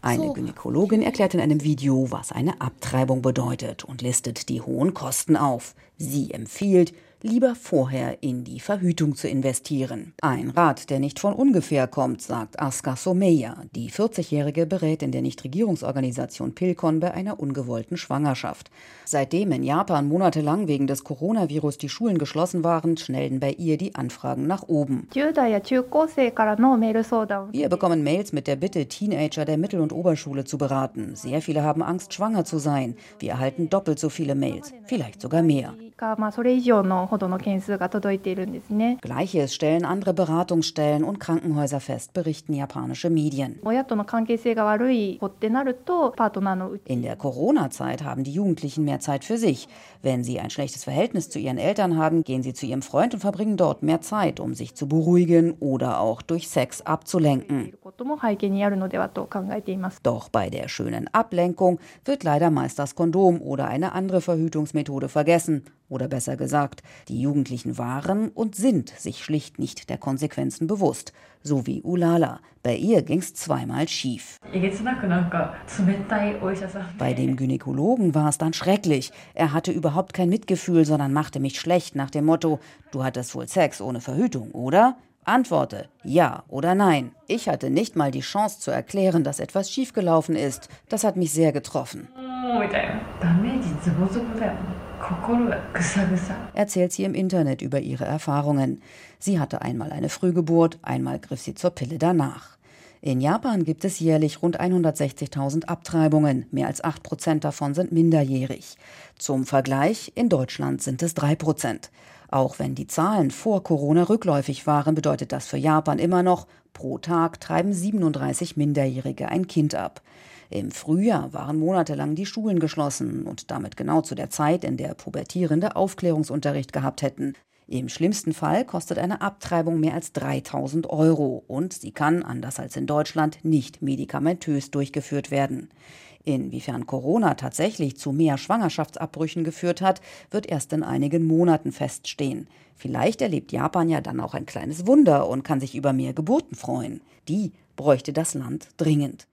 Eine Gynäkologin erklärt in einem Video, was eine Abtreibung bedeutet und listet die hohen Kosten auf. Sie empfiehlt, lieber vorher in die Verhütung zu investieren. Ein Rat, der nicht von ungefähr kommt, sagt Aska Someya. Die 40-Jährige berät in der Nichtregierungsorganisation Pilkon bei einer ungewollten Schwangerschaft. Seitdem in Japan monatelang wegen des Coronavirus die Schulen geschlossen waren, schnellen bei ihr die Anfragen nach oben. Wir bekommen Mails mit der Bitte, Teenager der Mittel- und Oberschule zu beraten. Sehr viele haben Angst, schwanger zu sein. Wir erhalten doppelt so viele Mails, vielleicht sogar mehr. Gleiches stellen andere Beratungsstellen und Krankenhäuser fest, berichten japanische Medien. In der Corona-Zeit haben die Jugendlichen mehr Zeit für sich. Wenn sie ein schlechtes Verhältnis zu ihren Eltern haben, gehen sie zu ihrem Freund und verbringen dort mehr Zeit, um sich zu beruhigen oder auch durch Sex abzulenken. Doch bei der schönen Ablenkung wird leider meist das Kondom oder eine andere Verhütungsmethode vergessen. Oder besser gesagt, die Jugendlichen waren und sind sich schlicht nicht der Konsequenzen bewusst. So wie Ulala. Bei ihr ging's zweimal schief. Bei dem Gynäkologen war es dann schrecklich. Er hatte überhaupt kein Mitgefühl, sondern machte mich schlecht nach dem Motto: Du hattest wohl Sex ohne Verhütung, oder? Antworte ja oder nein. Ich hatte nicht mal die Chance zu erklären, dass etwas schiefgelaufen ist. Das hat mich sehr getroffen. Erzählt sie im Internet über ihre Erfahrungen. Sie hatte einmal eine Frühgeburt, einmal griff sie zur Pille danach. In Japan gibt es jährlich rund 160.000 Abtreibungen. Mehr als 8 Prozent davon sind minderjährig. Zum Vergleich, in Deutschland sind es 3 Prozent. Auch wenn die Zahlen vor Corona rückläufig waren, bedeutet das für Japan immer noch, pro Tag treiben 37 Minderjährige ein Kind ab. Im Frühjahr waren monatelang die Schulen geschlossen und damit genau zu der Zeit, in der Pubertierende Aufklärungsunterricht gehabt hätten. Im schlimmsten Fall kostet eine Abtreibung mehr als 3000 Euro und sie kann, anders als in Deutschland, nicht medikamentös durchgeführt werden. Inwiefern Corona tatsächlich zu mehr Schwangerschaftsabbrüchen geführt hat, wird erst in einigen Monaten feststehen. Vielleicht erlebt Japan ja dann auch ein kleines Wunder und kann sich über mehr Geburten freuen. Die bräuchte das Land dringend.